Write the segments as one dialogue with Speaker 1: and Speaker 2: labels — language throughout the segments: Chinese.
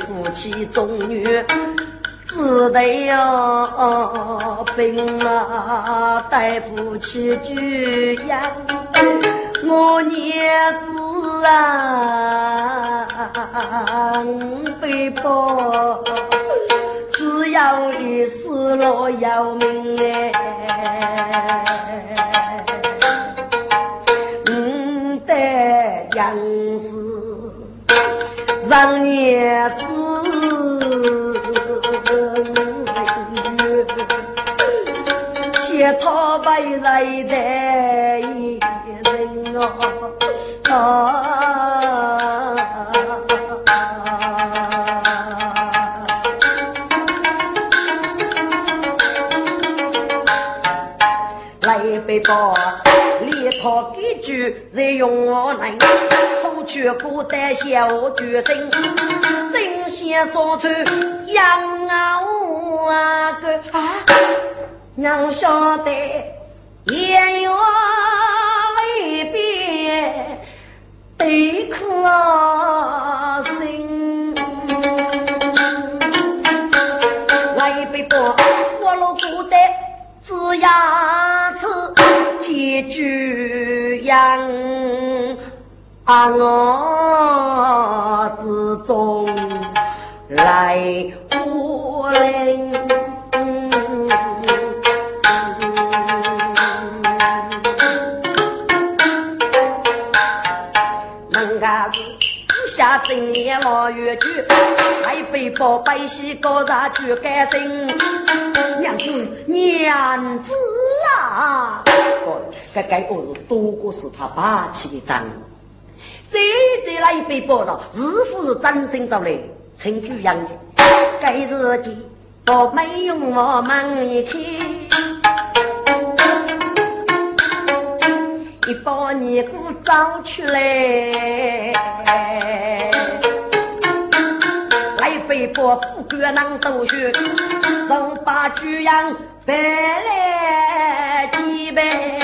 Speaker 1: 夫妻中女，只得要病了带夫妻居养，我儿子啊，背包，只要一死了要命哎。样是让娘子写他白来的人啊，来背包。他几句再用我能，去不得小决心，真先说出养啊我个啊，娘晓得言语未必对可心，来背包我老不得只牙齿。几句言，我之中来无灵。人家是下正年老月去，还被包百姓高大去改正。娘子，娘子啊！该该我是多过是他霸气的账，这这那一杯包了，日复是真心着来，成居养的。该日记。我没用我忙一看，一把年股找出来，来杯包富贵能多学，人把居养白来几杯。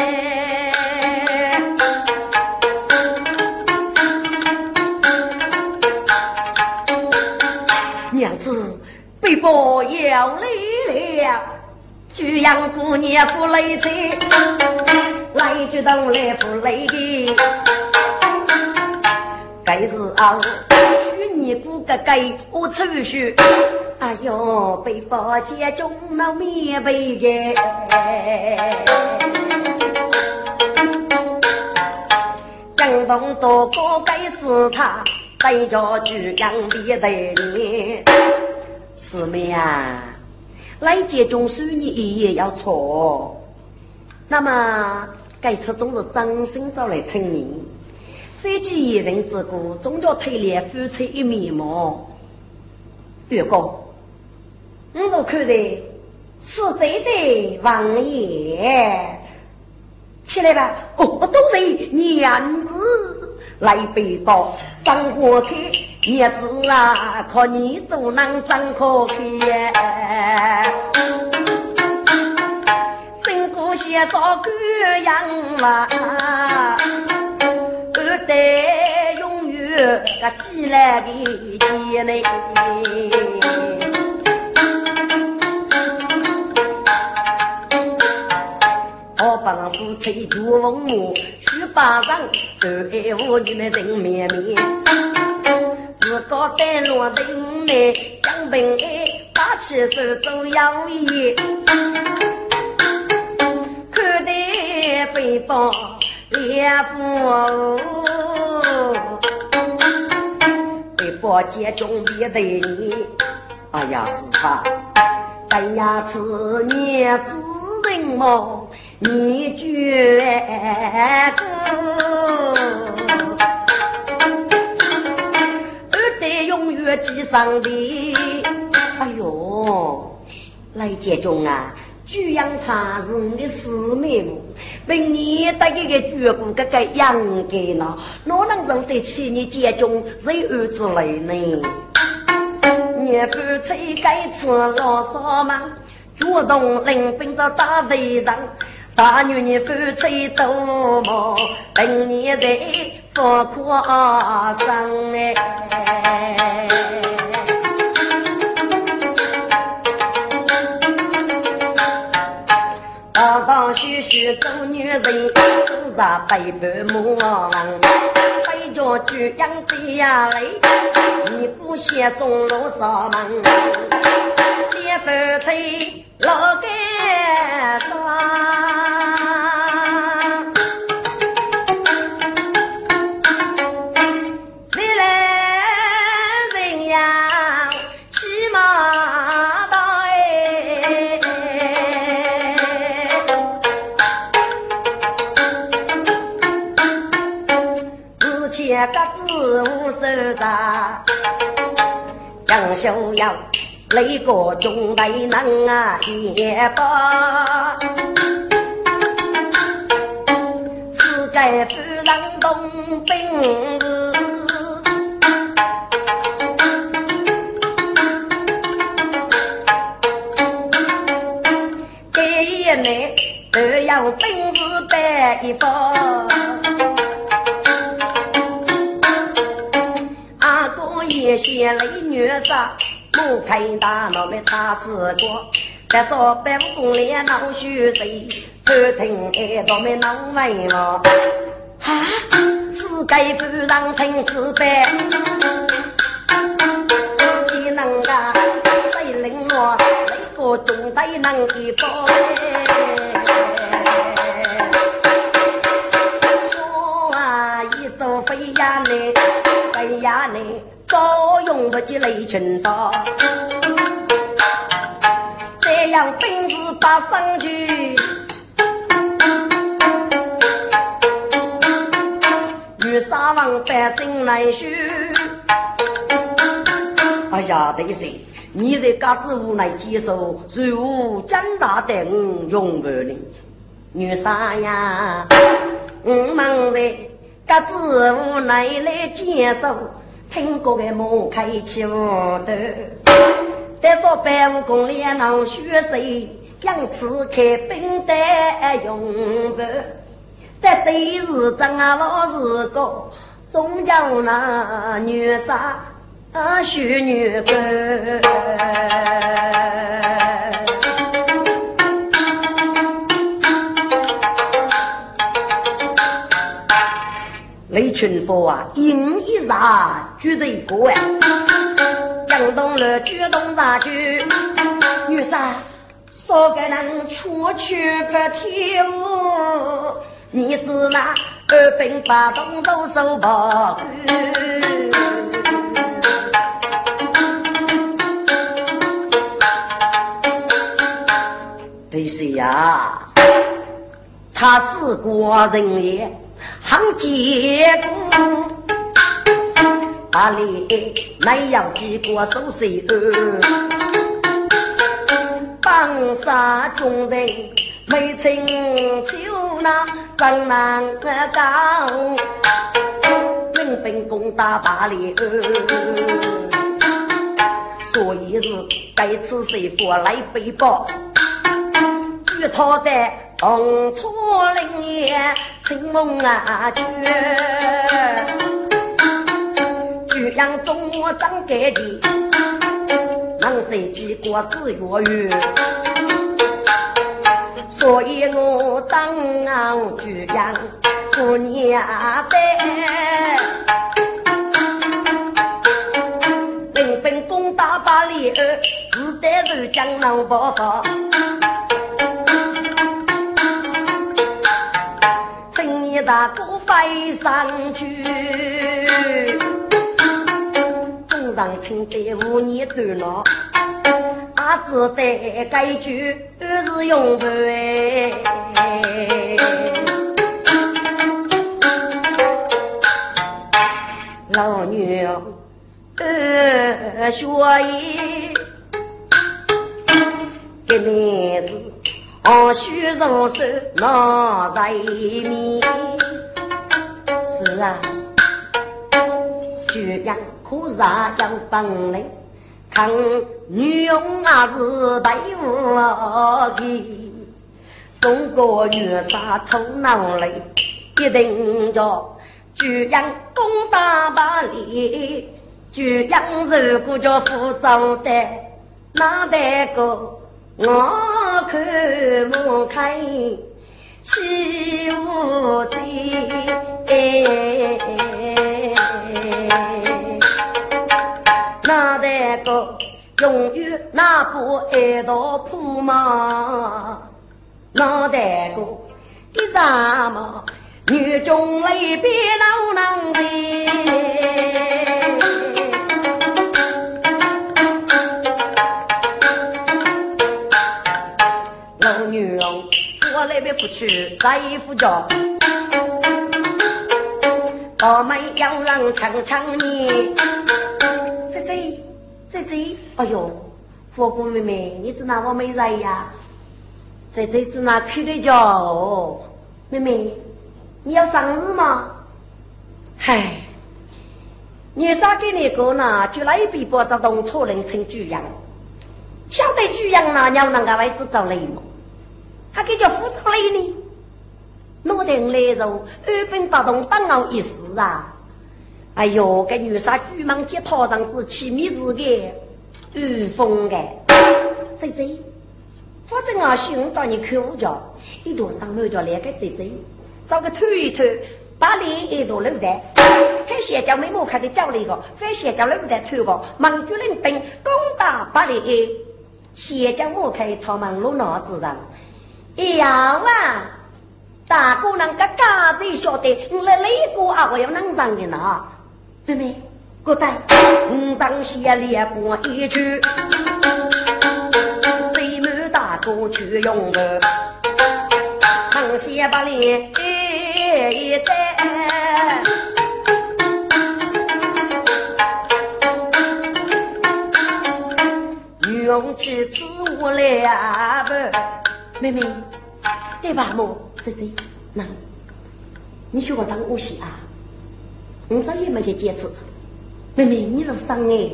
Speaker 1: 背包要来了，居阳姑娘不累车，来就当来不累的。该是啊，去年姑哥哥我出去，哎呦，背包接中了棉被的。江东多哥该是他带着居阳的人。师妹啊，来接中书你也要错。那么该次总是张生找来请你，这句一人之故，总叫推脸夫妻一面貌。月哥，我都看在是真的王爷，起来吧。哦，都是娘子来背包上火车。叶子啊，靠你做能真可开，辛苦些少干养嘛，不得永远个积来的钱呢。我帮夫妻做父母，十八上都爱护你们人绵绵。自个带落人来，江平爱打起手做养力，看得背包脸红，背佛接中面对你。哎呀，是他，哎呀，此年之人么？你绝个，代永远记上的。哎呦，来接中啊！举阳茶是你的师妹么？被你带一个绝骨哥哥养给了，哪能认得起你接中是儿之类呢？你夫妻该吃老少吗？主动领兵着打围上。大女你夫妻多么，等你在佛夸上哎。道道徐徐做女人，自杀背叛母王，背着巨养的呀来，一股血送入上门，结夫妻老干逍遥，雷国中大能啊，也罢。世界夫人动兵，第一内都要兵士摆一方。一些雷女杀，不开大脑的他死过。再说白武功练闹虚岁，偷听耳朵没闹歪了。啊，世界不让听自白，你能啊？谁领我？哪个中队能一波？雷群刀，这样兵士打上去，与沙王百姓来续。哎呀，对是，你在嘎子无奈接受，如无将大等永不呢？女啥呀？我们在嘎子无奈来接受。听过的莫开气无头，再说白武功练能学谁？杨子开兵得用不？在对日正啊老是个，总叫那女杀啊许女官。雷群佛啊，应一杀举着一个哎，杨东了举动大举，女杀说给人出去拍天，你是那二兵八动都手把对谁呀？他是国人也。行结果，阿里乃要几个手水儿，帮杀众人没成就那张难高，领兵攻打巴黎儿，所以是该此谁父来背包，与他的同出林业。青梦啊，绝，居阳中我长盖地，能谁几过子月月？所以我当居阳过年的，临分攻打巴黎二，自带如江南爆发。大哥飞上去，上听得无年断了，阿只得该句是用不老娘二学艺，给你是二须上手拿在面，啊。居然可杀将本领，看女佣啊是白无的，中国女杀头脑里一定着，居然攻打把里，居然如果叫副长的，哪得个我看不开，欺负的。那得个永远那不爱到铺嘛？那得个一啥么？女中未必老能的。不去，再夫家。我们要让强强你，这这这这，哎呦，佛姑妹妹，你只拿我没人呀？这这只拿去的叫妹妹，你要生日吗？嗨，你啥给你哥呢？就那一笔包着动错人称巨羊，晓得巨羊呢，要啷个位置找雷吗？他给叫副找雷呢？我等来肉，二本八动，当熬一时啊！哎呦，这女杀巨蟒接套上是气密日的，御风的。姐姐，反正啊，兄到你看我家，一朵上门叫来个姐姐，找个推一推，把脸一朵露的，还先叫美貌开的叫了一个，还先叫露的推个，忙主人兵攻打把脸，先叫我开他们路脑子上，呀哇！大姑娘，个家子晓得，我来哪个啊？我要能上的呢？妹妹，过来，我当下练过一句，最满大哥去用的，当先把脸一带，用起自我来不？妹妹，对吧？么？姐姐，那，你学我当武戏啊？我早也没去接触。妹妹，你都上哎？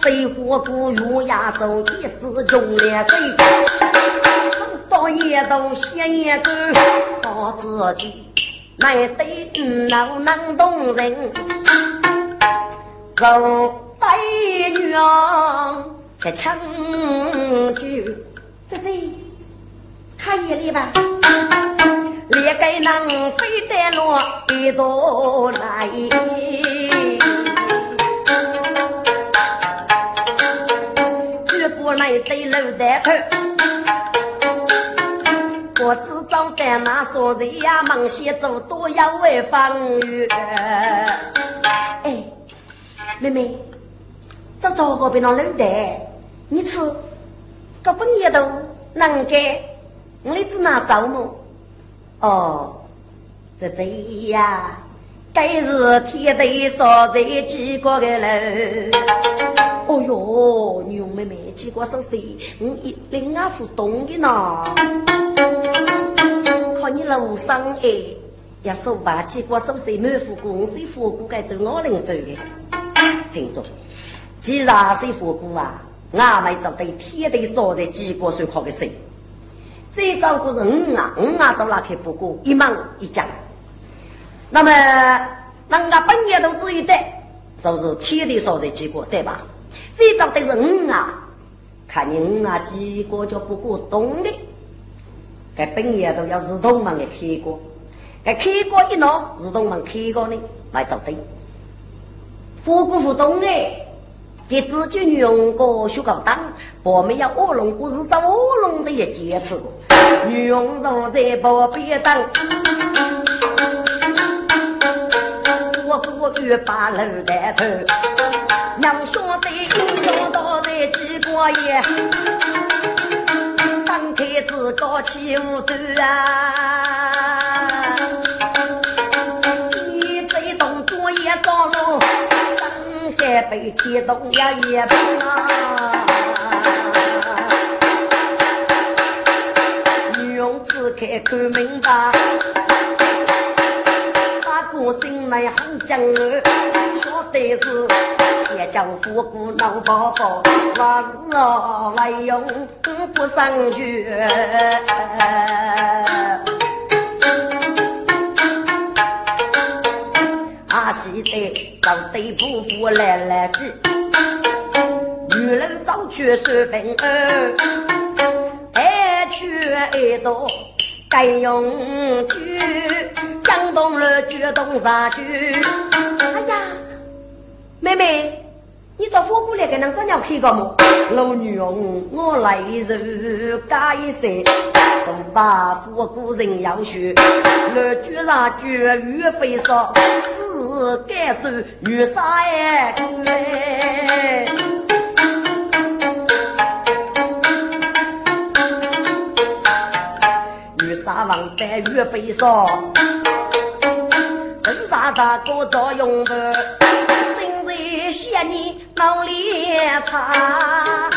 Speaker 1: 水火不用压轴，一直中了水。到夜都闲夜走，到自己那对老能动人，手带女儿在唱句，这这。看夜里吧，列个能飞得落一朵来，举不来对楼在头，我知道在那说的呀，忙些走多要为防御。哎，妹妹，这糟糕别那楼的，你吃，这半夜都能给。我来只拿招募，哦，这这呀，该是天地所在几个个人。哦哟，女妹妹几个手势，我一另外互动的呢。看你楼上哎，要说吧，几个手势满腹公司火锅该走我领走的。听着，既然是火锅啊，俺们就对天地所在几个手靠个最早个是五啊，五啊走那去不过一忙一讲。那么人家本业都注意的，就是天地所在结果，对吧？最早的是五啊，看你五啊几个就不过懂的，该本业都要自动门的开过，该开过一弄，自动门开过呢，来做对。互不互动的。给自己用个学高档，我们要卧龙，不是找卧龙的一件事。女用都在旁边等，我不举把楼抬头，娘兄弟要到在几过夜，当开子高起舞端啊，被天动呀也不啊。女用子开口明白。大哥心内很骄傲，说的是先将富姑闹宝宝，我是哦为用不上去。阿西的找对夫我来来去，女人早去十分二，爱去爱到。该用去，江东了决东山去。哎呀，妹妹，你到火锅来给人这样开个么？老娘我来日改色，从把火锅人要学，二句那句语非少，是该受女杀哎。王在岳飞说：“身上大哥作用的，今日谢你脑里擦。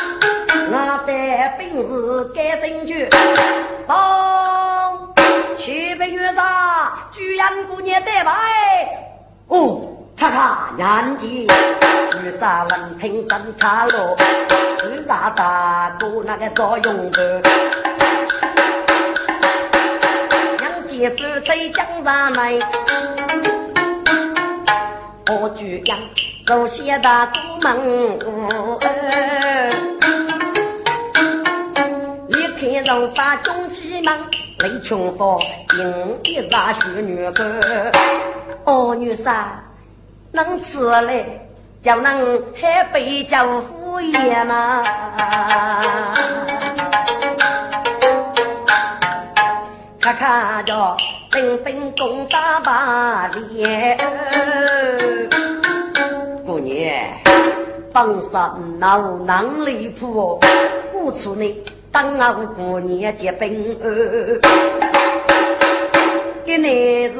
Speaker 1: 我带本事改身躯，帮七百月杀，居然姑娘带牌。哦，看看年纪，玉杀闻听声卡落，身上大哥那个作用的。”一夫在江上来，我举样走些大都门。一看人发中气门，雷穷佛迎一扎许女儿。哦，女婿能吃来，叫能还被叫敷衍呐。看看着纷纷攻打把脸，姑娘，本身老能离谱，故此呢，当我姑娘结婚，给你是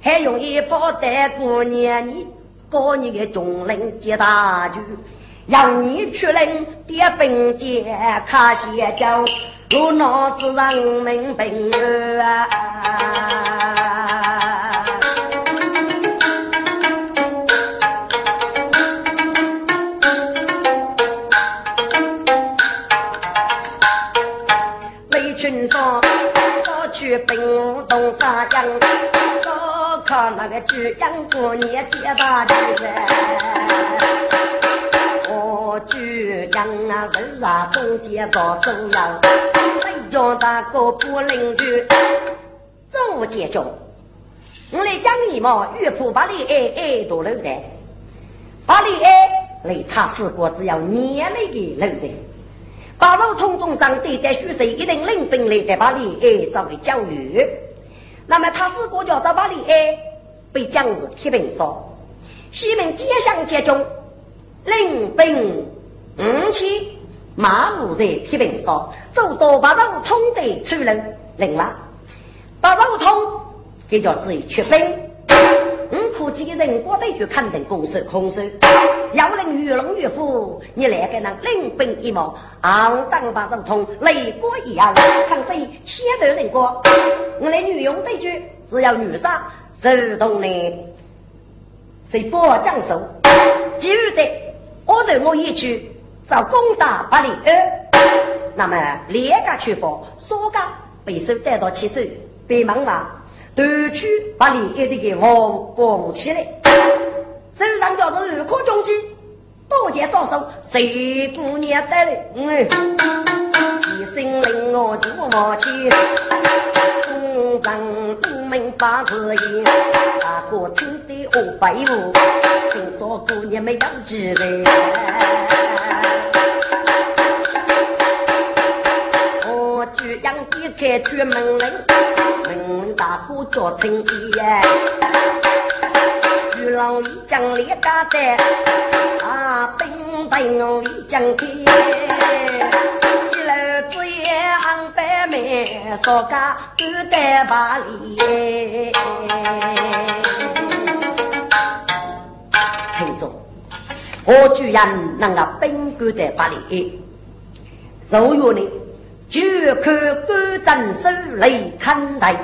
Speaker 1: 还用一炮带姑娘，你搞你个中人接大局，让你出领点本钱，卡些酒。我脑子让明白啊！那个巨阳过年接大的人。我巨阳啊，人上中间做中央。”叫大哥不邻居，总务结中。我来讲你嘛，岳父把你爱爱多了的，把你爱来他死过只要年来的人人，把老从中长对待虚岁一定领兵来的把你爱作为教育。那么他死过叫做把你爱被将士铁兵说，西门街巷接中领兵五千。马武在铁平上，走到八路通的出人，另外八路通给叫自己出兵。五科几个人，我得去肯定攻守空守，要令越龙越虎，你来个那领兵一毛，昂当八路通雷过一样，看谁先得人过。我来女佣对决，只要女杀，手动呢，谁不将手，其余的我随我一去。遭攻打八里二，那么连个去佛，所家被手带到七手，被门外夺取把里二的给王绑起来，手上叫做二颗中计，多见招手，谁姑娘带来？嗯，一声令我就冒起，东张东门八字印，大哥听得我白雾，听说姑娘没有几人。杨帝开出门门，门大哥做生意呀。玉老一将烈家在，啊，兵等我一将开，一楼子也安白面，少家都得把里。听众，我居然能够兵官在把里，如月呢，就看官正手来看待。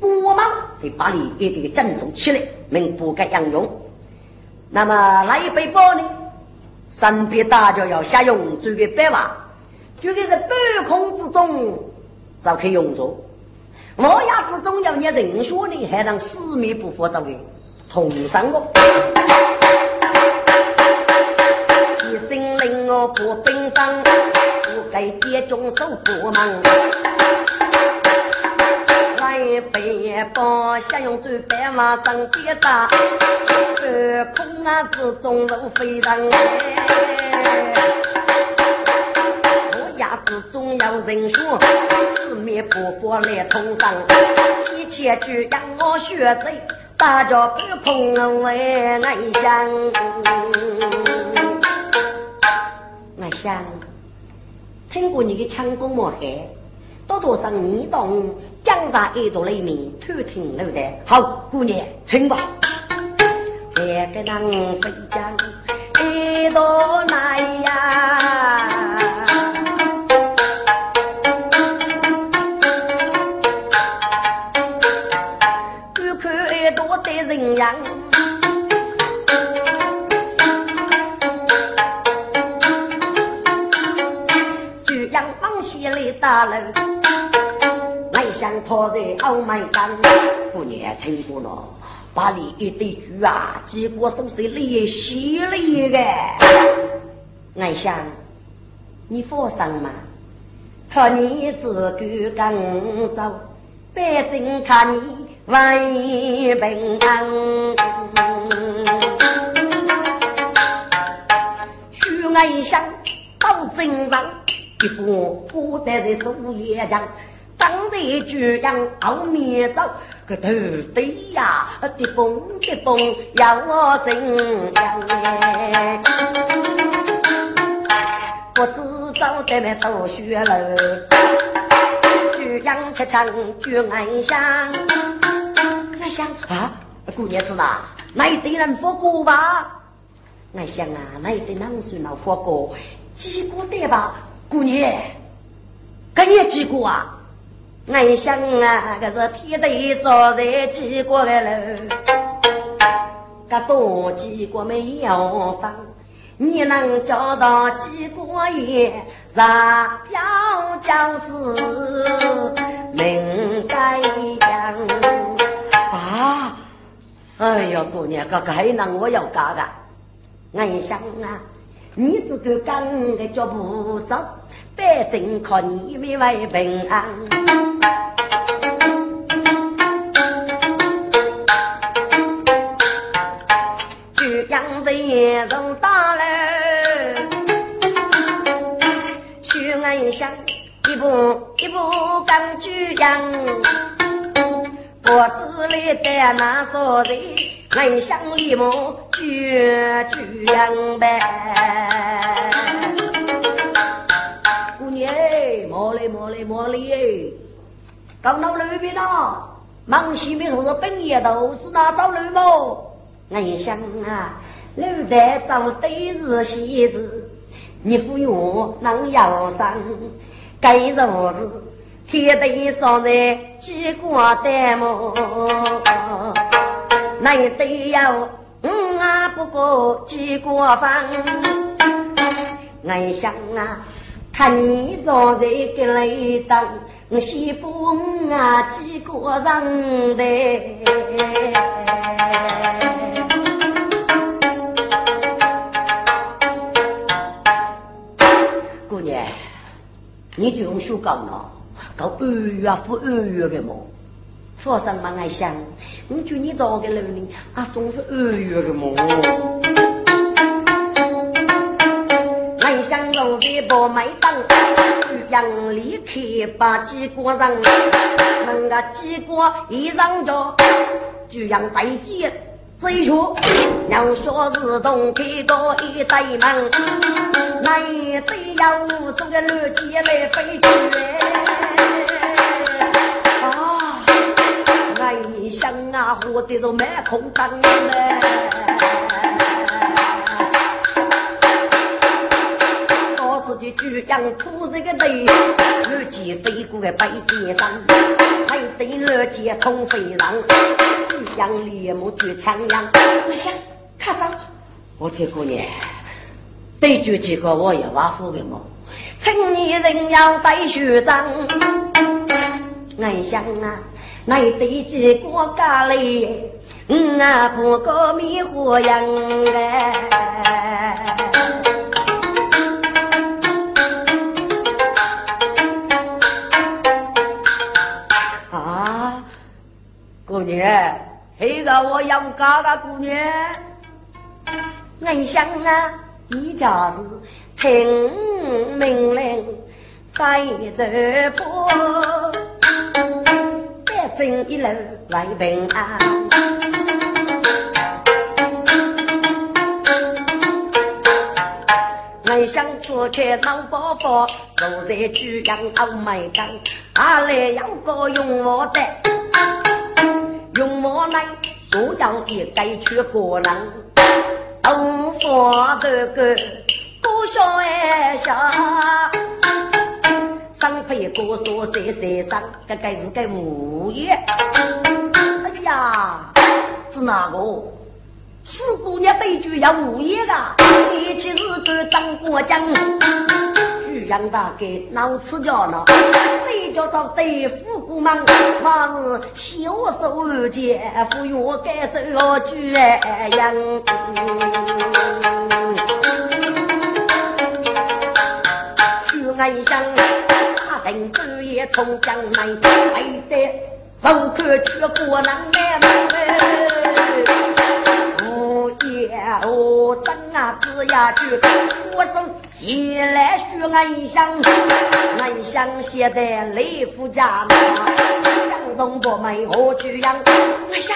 Speaker 1: 我们在把你一定整肃起来，明不该杨用。那么那一杯包呢？身边大家要下用，这个白话，就个在半空之中就可以用着。我牙之中要你人说呢，还能四面不佛这个同生我。一声令我破冰霜，不该跌中手不忙。背包先用最白马上跌打，半空啊之中如飞腾我牙之中有人说，四面不过来通上，西前去让我学贼，大家半空为安乡。安乡，听过你的枪功莫黑，多多上你懂。江大一朵雷鸣，偷听楼台。好，姑娘，请吧。两个人飞将一朵来呀，西来打楼。想讨在欧美干，姑娘成功了，把你一对猪啊，结果都是裂稀了一个。俺想，你放心嘛，看你自个跟走，反正看你万平安。许俺想到正上，一副孤单的树叶上。当得巨阳熬面走，个头对呀，滴风滴风要我怎样？不知道在那读书了，巨阳吃长巨安香，安香啊，姑娘子呐，那一堆人火锅吧？安香啊，那一堆人算闹火锅，几个对吧？姑娘，跟你几个啊？俺想啊，这是天地所在几国的楼，这多几国没有房，你能找到几国也？上要就是命该样啊！哎呀，姑娘，这个还能我要干干？俺想啊，你这个干的脚步走。百姓靠你们为平安，举阳人从大楼，徐安乡一步一步赶举阳，脖子里戴那锁子，安乡里么举举阳呗。搞到路边了，忙西面说是本夜都是那找路么？俺想啊，路在找对日西日，你服用能要上，该如是天地上的几个代么？那也得要五啊不过几个方？俺想啊。看你坐在个雷当，西风啊几个人的？姑娘，你就用手讲了，搞二月付二月的么？说什么爱想？你就你找个人呢，啊，总是二月的么？想路的不买单，杨离开把几个人，那个几个一上着，就让大姐这说要说是东开到一对门，那一对要送个绿箭来飞去啊，我想啊，活的都没空当嘞。这个队，日记飞过个北街上，还得二姐通飞浪，举阳烈木举枪阳。我想看上，我听姑娘，对举几个我也挖苦的么？青年人要带学长，我想啊，那对几个家里，嗯啊，不过迷糊样哎。姑娘，黑个我要嫁个姑娘。俺想啊，你家是听命令该走步，别整一路来平安。俺想出去闹包袱，坐在珠江傲眉岗，阿来有个用我的。用我来做样也该去过人，东方的歌多笑一笑，上辈哥说谁谁上，这该是个物业。哎呀，是哪个？四姑娘对句要物业的，一起日个当过江。杨大给闹吃脚了，谁叫做对付姑忙？往日小手姐夫约该手举样。去安乡，他等半夜从江南，还得手可去过南门。我生啊，子呀，就出生起来学安乡，安乡现在雷夫家江东伯妹何去样？安乡，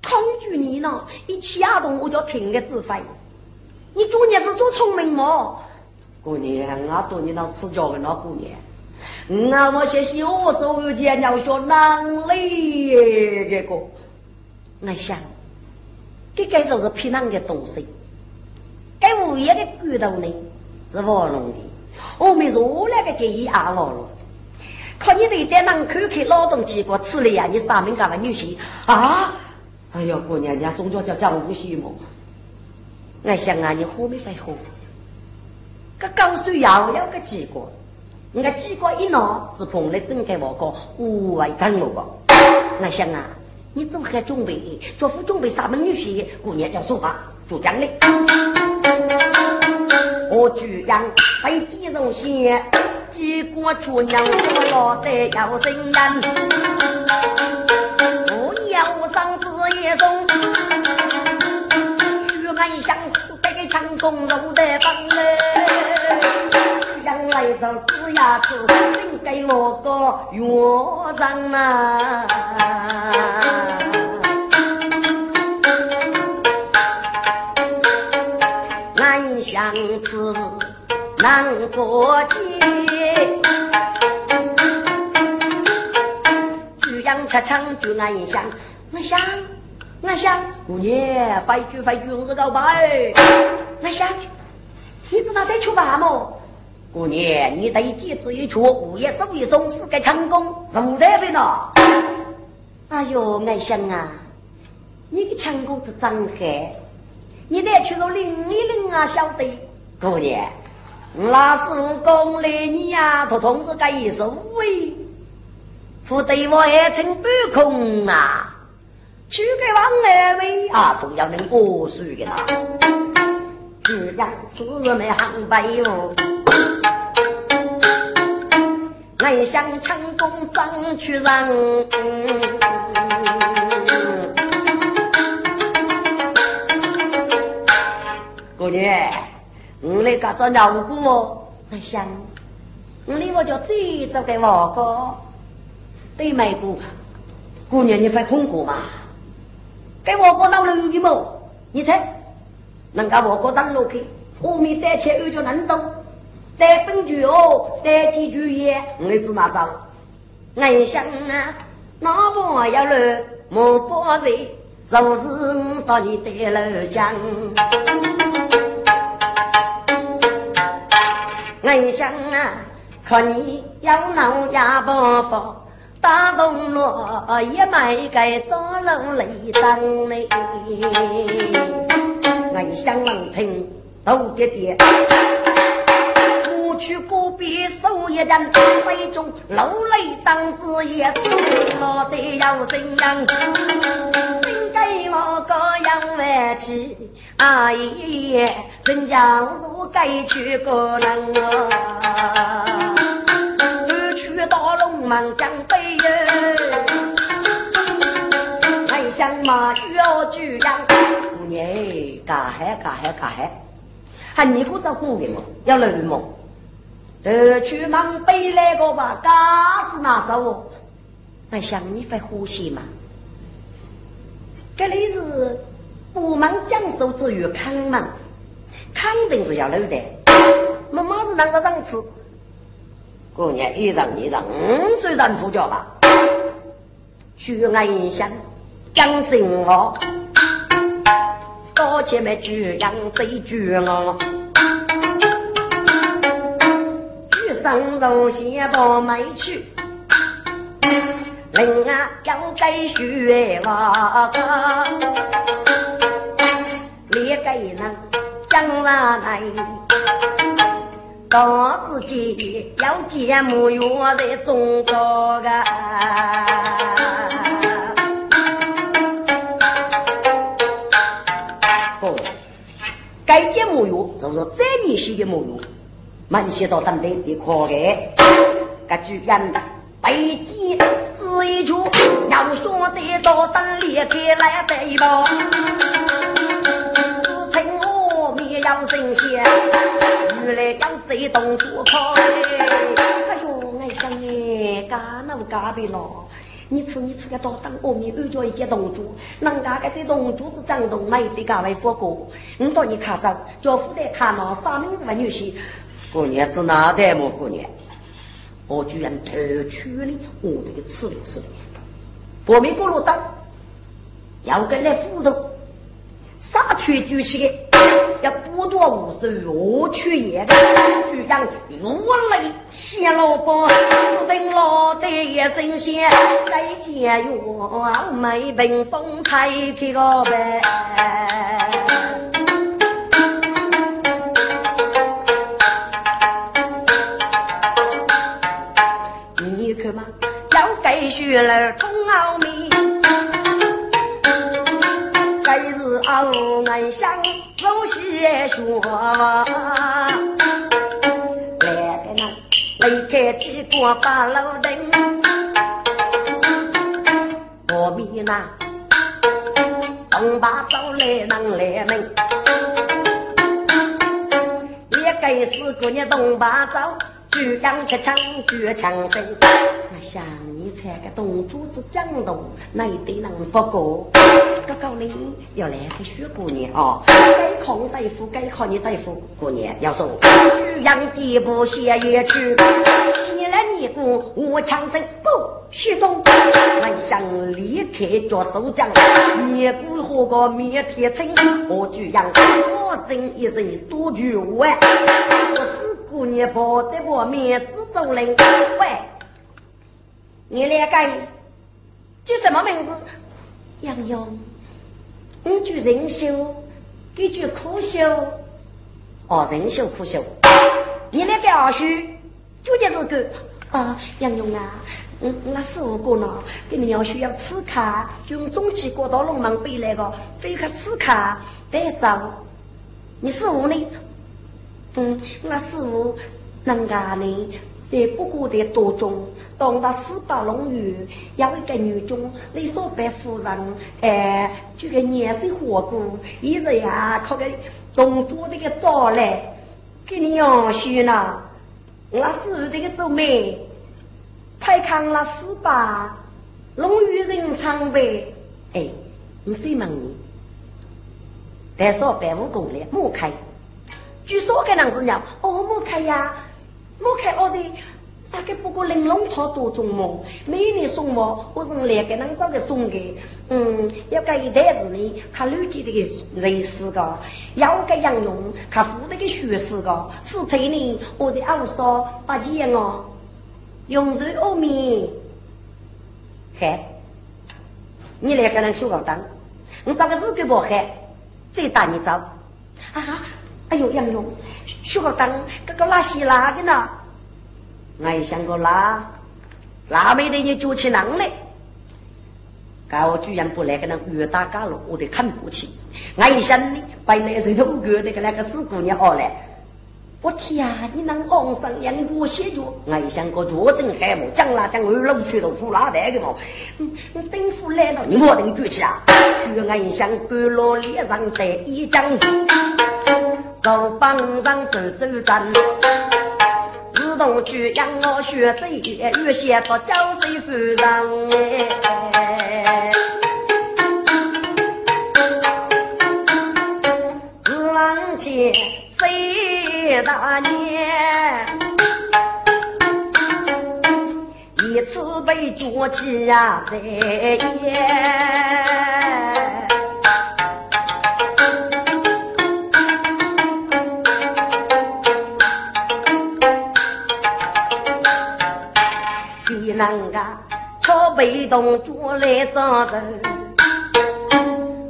Speaker 1: 抗拒你呢？一起阿东我就听个指挥。你做孽是做聪明么？姑娘，我多年老吃教的那姑娘，我我些小时候见要学能力这个，安乡。这该说是偏囊的东西，该物业的骨头呢是我弄的，我们若那个建议阿我了。看你这在门口看劳动机关吃了呀，你上面干了女婿啊？哎呦，姑娘家总叫叫讲无须么？我想啊，你喝没会喝？这高水要要个机关，你个机关一拿是碰来整个我个无外干我个。我想啊。你怎么还准备？做副准备啥门女婿？姑娘叫说话，就讲的。我居然被几人先，几个姑娘我老得要生人。我要上子也送，与俺相思得强攻入得房嘞。将来这子牙子，应给我个约上啊。相思难过节，举阳吃唱就安乡，我想我想姑娘快去快去日搞吧哎，我想你知道在吃饭么？姑娘你得节制一出，物业手一松是个成功，是得的呢。哎呦，我想啊，你的成功是真好。你得去到领一领啊，晓得？姑娘，那是公来你呀，他同志该一手喂，不对我还成半空啊！去给王二位啊，总要能过水的啦。只要是没行白哟，俺想成功争取人。姑娘，我来搞着鸟姑哦，我想，我来我就最早给我哥对美姑，姑娘你快空过嘛？给我个老人的么？你猜，人家我个当路去，后面带钱又叫难懂，带本剧哦，带几句也，我知哪招？俺想啊，那不要了，莫不醉，若是到你得了奖。俺想啊，看你要闹也不放。打动了也没该做楼雷灯嘞，俺想能听都爹爹，我去隔壁收一人，杯中楼雷灯子也落得要怎样？真给我个样外气，哎呀，人家我该去个人啊。到龙门江北哟，还想嘛要举样？姑娘，干海干海干海，还你不着姑的么？要来么？得去忙北来个吧，嘎子拿走。还想你会呼吸吗？这里是不忙讲授之于康门，肯定是要留的。妈妈是啷个档次？姑娘，一让一让，虽然不叫吧，徐安香讲信我，多前面举阳最举我，举上东西不没去，人啊要该学我个，列给人讲哪来？到自己要节目用在中国个，不，该节目用就是这里写的木用，满写到等等的可给，个主人背脊只一句，要说得到等裂开来得一包，只听我面要神仙。原来要这动作好哎呦，爱想你，干那么干别了？你吃你吃个多当哦，你遇着一件动作，人家个这动作是长动，那得干为火锅。你到你看着，叫负责看了啥名字嘛？女婿，过年子哪代么？过年，我居然偷取了我这个吃的吃的，我没过路当，要跟来糊涂，啥推举起的。要剥夺五十我去也的，就让如雷泄老板，死定老的也神仙，再见哟，没冰封开开个呗。该学了通奥秘，该是奥安乡。走些学，来个那离开几个八路灯，何必那东把走来能来门，也该是个你东把走，举枪吃枪举枪声，我想。才个东主子讲动，那一对能不过？哥哥你要来个雪姑娘哦，该靠大夫，该靠你大夫。姑娘要说，举阳几步斜也去，起来你姑我枪声不许动，我想立刻着手将，你姑和个面铁青，我举阳我真一人多句话，我是姑娘抱得我面子走人，你两个叫什么名字？杨勇，你句人秀，给句苦秀。哦，人秀苦秀。你两个二叔就叫这个啊，杨勇啊，嗯，那十五个呢？给你要需要吃卡，就用中气过到龙门背来个，飞去吃卡带走。你十五呢？嗯，那十五能干呢？在不过的多中。当到四八龙女，有一个女中，李少白夫人，哎，这个年岁火锅，一日呀靠个动作这个招来，给你养虚呢。那是这个做媒，拍看那四八龙女人唱呗，哎，你最忙你，但说白武功了，莫开。据说该人是鸟，哦，莫开呀，莫开我的。大概不过玲珑套多种嘛？每年送么？我是来给人找个送的。嗯，要给一袋子呢，看六级的个人事个，要给杨用，看富那个学士个，是退呢，我在二说八件哦，用水阿弥，嗨，你来给人修个灯，你找个日子不嗨，再打你找啊！哎呦，杨勇，修个灯，这个拉稀拉的呢？我想过那那没得你举起囊来，搞我居然不来个那越大家了，我得看不起。我一想呢，本来是头哥的个那个死姑娘好嘞，我天呀，你能昂上杨过写着，我一想个坐镇海姆，将来将二楼去到富拉带的嘛，嗯，等夫来了，你莫等举起啊！去俺想干老脸上带一张，老帮上走走转。同去养我学贼，越写到交税夫人哎。大年，一次被捉起呀在夜。那个朝北东捉来抓人，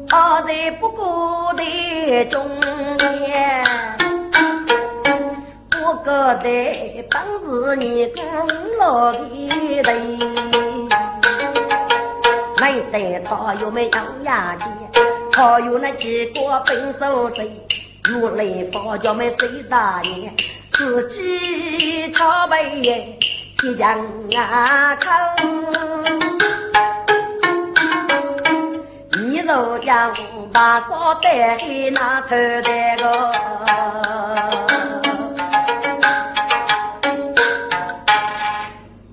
Speaker 1: 好在不过的中年，不过的本是你功劳的人。没得他又没有牙尖，他有那几个本手贼，如来佛教没谁大年，自己朝北。一江啊口，你若将把烧带给那头带个，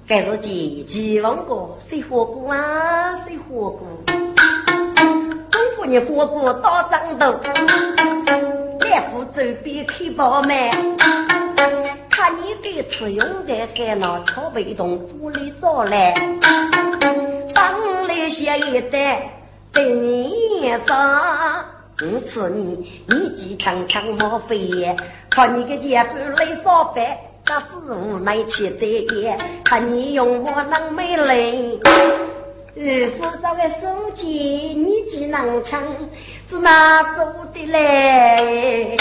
Speaker 1: 该是几几万个谁火锅啊？谁火锅？中国人火锅到张头，两副周边开包卖。看你给吃用的，还拿草背从屋里找来，当来写一袋对你上。我吃你，你既常常莫飞，看你个姐夫来上班，那是无奈去再见，看你用我能美人。二夫找个手机，你既能抢，只拿手的来。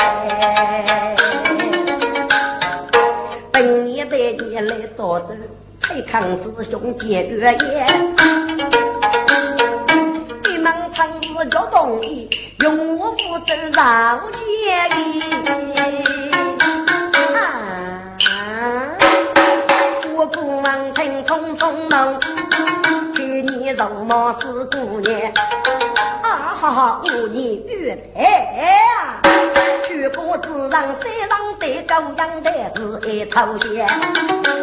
Speaker 1: 来坐着，太康师兄接月夜。你们唱是叫同意，用我负责绕街里啊，我不忙听匆匆忙，给你肉麻是姑娘。哈哈，五年月台啊，举国之人山上得高阳的是一头仙，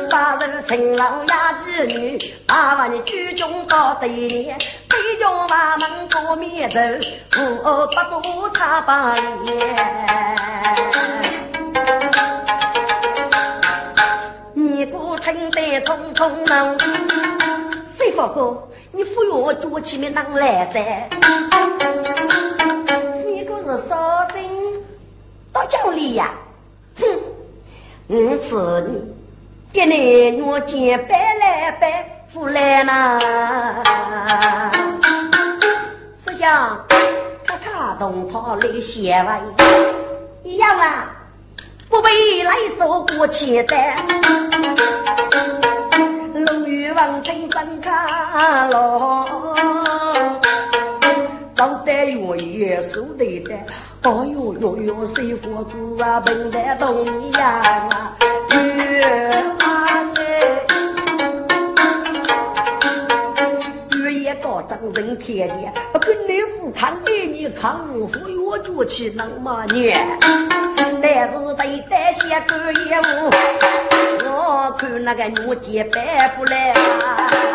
Speaker 1: 八人勤劳呀子女，八万举中到对联，北疆把门过面头，五二八做他把脸。你古听得匆匆忙，谁发哥？你扶我脚前面能来噻？你可是少真到家里呀？哼！我吃你，给你我肩背来背扶来呐。师兄，咔咔动他来写完，一样啊，不被来受过气的。望听山卡喽，长得越越瘦得的，哎呦呦呦，谁佛祖啊，笨得懂一样啊，越安哎，越也高长人天见，跟你父看给你看，扶我做起那么年，但是得得些个业务。我看那个女杰白不来啊！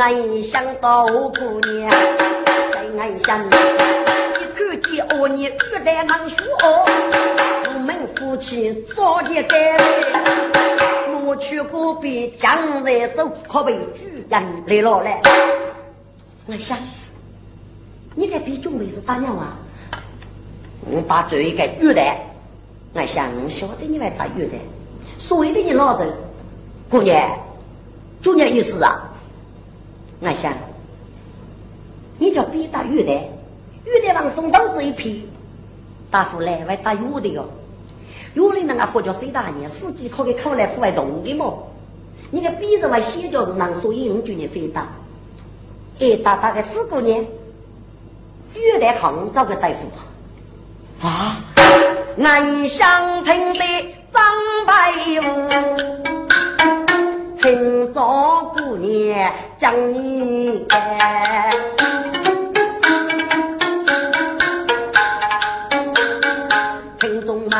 Speaker 1: 俺想到姑娘，在俺想，一看见我你玉带能说，我们夫妻少结干我去隔壁江在手，可被主人来了来。我想，你个比准备是打鸟啊？我把这一个玉带，我想晓得你来打玉带，所以的你老子，姑娘，姑娘意思啊？我想，你叫比打玉带，玉带往送刀子一批，大夫来外打玉的哟。有的那个佛教谁大爷，司机可给考来户外动的么？你个鼻子外写脚是能所以用就你飞打，哎，打大概四个年，玉带扛找个大夫啊，俺想听的张白虎。请早姑娘将你哎，听众们，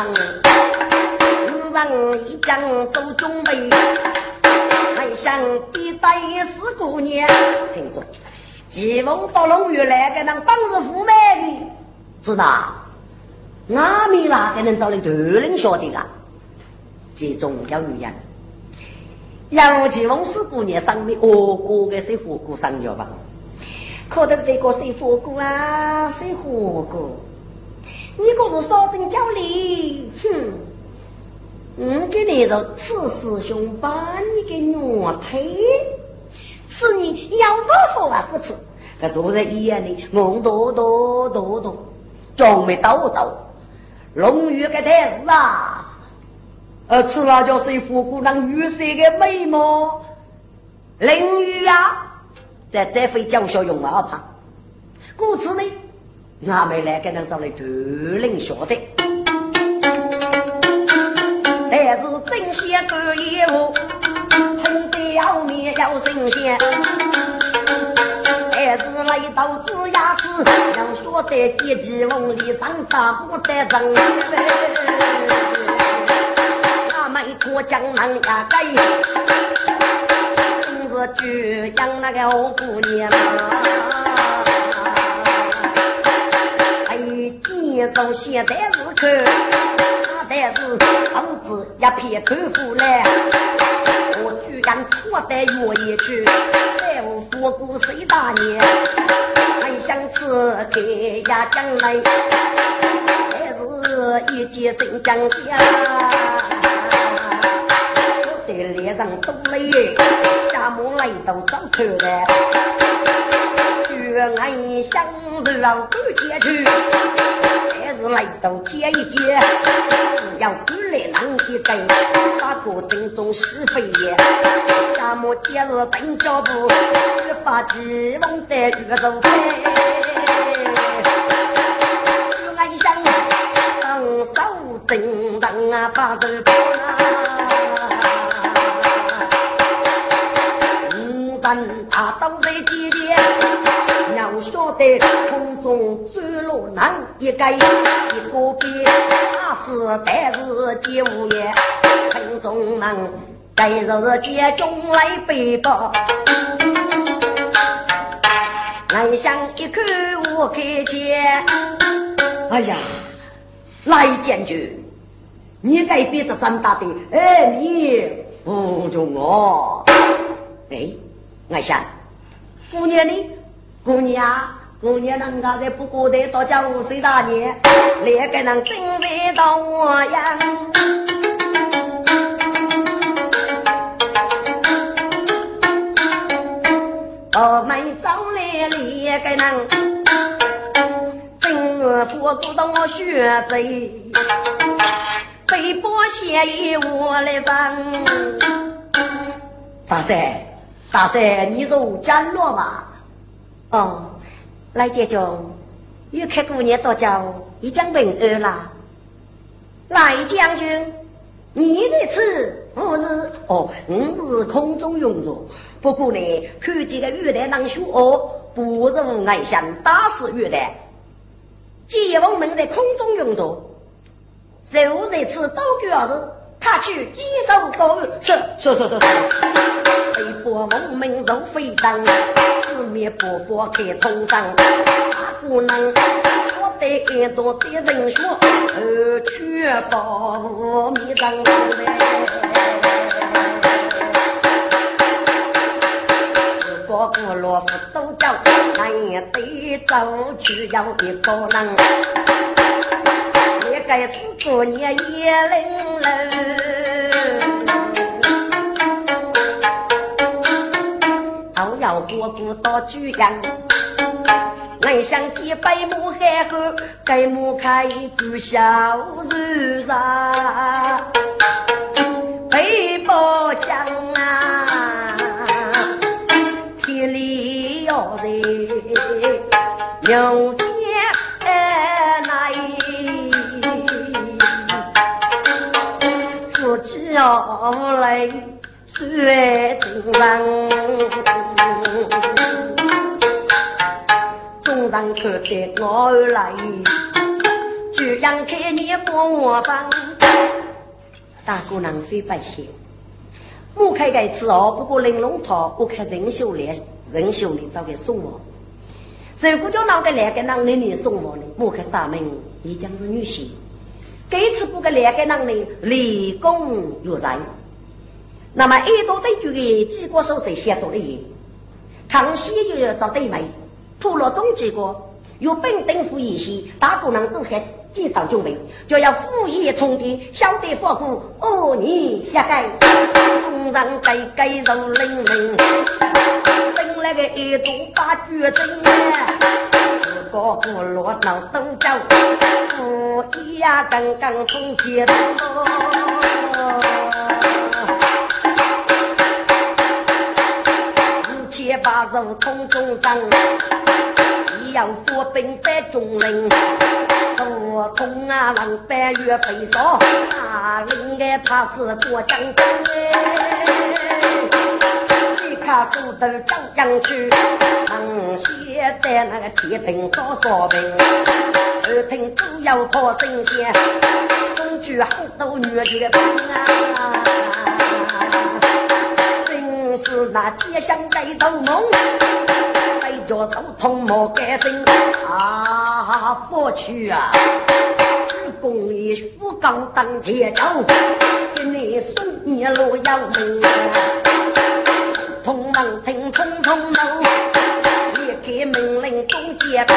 Speaker 1: 五人一将都准备，还想比带四姑娘。听众，吉翁到龙穴来给那当日赴美的，知道？阿弥哪个能找你头人晓得啊？其中要女人。杨继翁是姑娘上面哦，哥个是火锅上脚吧？可得这个谁火锅啊？谁火锅？你可是少真叫理，哼！我给你说，此师兄把你给虐退，是你要不服啊？不吃，他坐在医院里，梦多多多多，装没叨叨，龙玉个太子啊！呃，吃辣椒水火锅，让玉色的美貌？淋雨啊，在这回教学用啊怕。故此呢，俺们来给人找来头领晓得。但是真仙干业务，红的要面要新鲜。但是来到子牙子，要说在阶级梦里长大不得真。过江南呀，该今日举养那个好姑娘哎，见着现在是看，但是儿子一片口福来，我居然错得愿意去，再无佛过谁大年，还想吃给呀将来，还是一见新疆家。脸上都累，家母来到早口来，绝爱相柔赶接去，还是来到接一接，要赶来浪起走，把个心中是非也。家母接着等脚步，越把鸡往在玉手开，爱想当手正当啊把手要晓得空中坠落难一个，一个别那是但是皆无言，群众们在日间中来背报，来想一口我看见，哎呀，来将军，你该别是长大的，哎，你不中我，哎。我想，姑娘呢？姑娘，姑娘人家在不过的到家五岁大年，两个人准备到我呀。我们找来两个人，正不过到我学贼，被迫协议我来帮。大帅。大帅，你入江落嘛？哦，来姐中，又看姑娘到家，已经平安了。来将军，你的此不是哦，我是空中用着。不过呢，看见个玉带能学哦，不如爱想打死玉带。解放门在空中用着，就在此刀具儿子，他下去几手刀，
Speaker 2: 是是是是是。
Speaker 1: 飞波文明如飞灯，四面波波开通上，大姑娘我得耳朵的人说，二去保密人嘞。个个罗夫都叫，俺也得走去要一个人，你该是做年也冷了。要过不到居阳，俺想几百亩海河，该亩开句小日啥？北包江啊，天里要人要来水中人。众人看得我来，居然看你模仿。大姑娘非白些，我开个次哦，不过玲珑套，我看人秀来，人秀来找给送我。如果叫哪个来个男人送我呢？我看上门也将是女婿。这次不个来个男人立功有才，那么一多对句的几个手势写多了也。康熙又要找对门，吐了中几个，有本等府一些大姑娘都还介绍准备，就要副业充电，晓得发福，哦，你下该，工人该该肉冷冷，等来个一度把决定，个个落脑都叫，副业刚刚从接到。把肉通中张，只要说兵在中领，我通啊郎百月飞少，啊领个他是过将军哎，你看手头张将去，能写在那个铁平烧烧饼，二品都要靠神仙，中举很多女的兵啊。那街巷在斗梦，带着手通莫改心啊！过去啊，公一福刚当街走，给你送一路要命。匆忙听匆匆忙，一开命令中街走。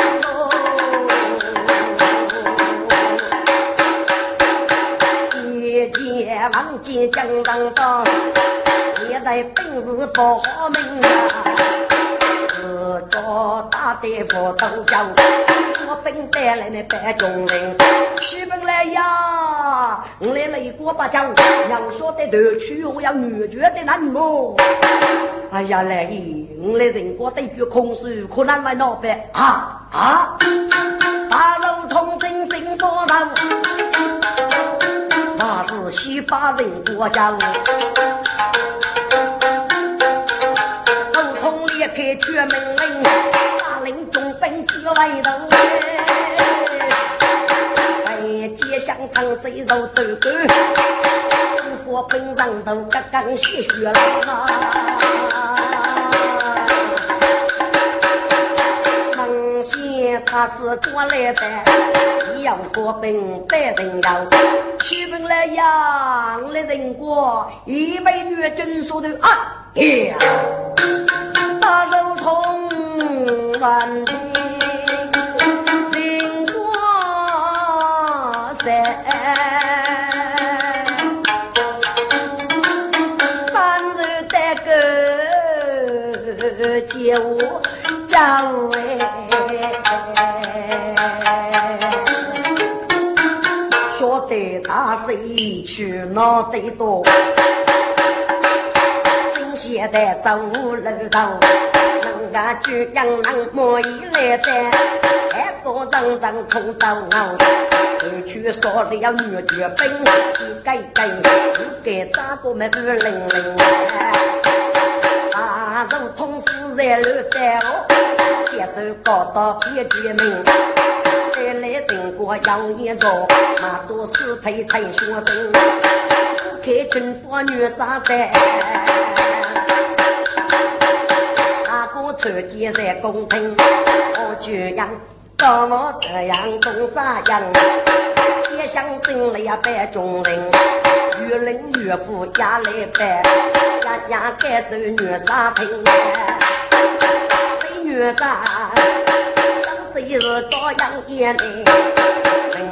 Speaker 1: 一见王见江当当。在本是不好命啊，自个大地不都叫，我本带来那白中人，西本来呀，我来了一锅八角，要说的头去，我要女绝的难么？哎呀，来姨，我来人过对句空虚，可难为老板啊啊！大路通真心说道，那是西巴人国家。开绝命令，大林中兵接外头哎，街巷唱谁肉走狗，中国本上头刚刚吸血了。孟县他是过来的，要国兵带人要，去本来养来人过，一美女真说的啊呀。大肉通万里灵光山，三日得个叫叫哎，说得大谁去哪得多？现在走路头，人家居然能莫一来的，还多人人冲到我，回去说了女绝兵，一该该，一该咋个么不灵灵啊？大同事在路在哦，节奏高到别绝命，再来经过杨延昭，马做事推推学生。开军妇女杀在，穿肩在宫廷，我就让到我这样东啥样，先想生了呀百众人，越人越富家来拜，家家该受女杀听，谁女杀？想谁是朝阳眼的？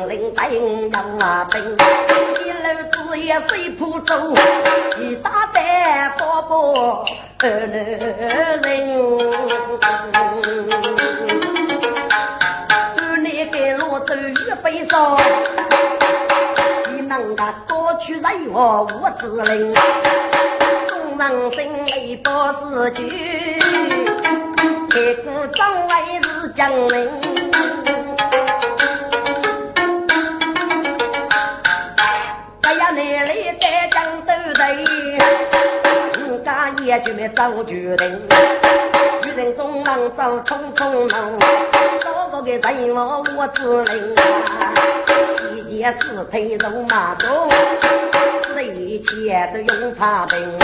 Speaker 1: 领带杨啊兵，一路子也水铺走，一打带宝宝二人。二你给我走一杯烧，你能个过去来我无子令，众人心里不是惧，开个张来是将人。也就没走决定，女人总能走匆匆路，找个个人我我只领，一件事情肉麻多，这一切是用他兵。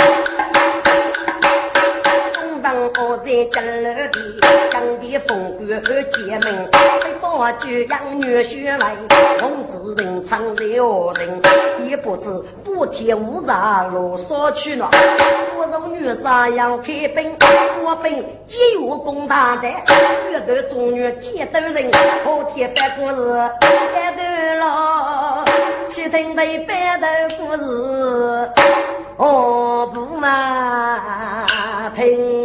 Speaker 1: 我在金楼里，将的风光而结盟，被八九养女婿来，红子人唱六人，也不知不天无啥路所去了。我从女杀羊开兵，我本皆有功大的，越斗中女几多人，后天办故事办斗了，七听被办斗故事，哦不嘛听。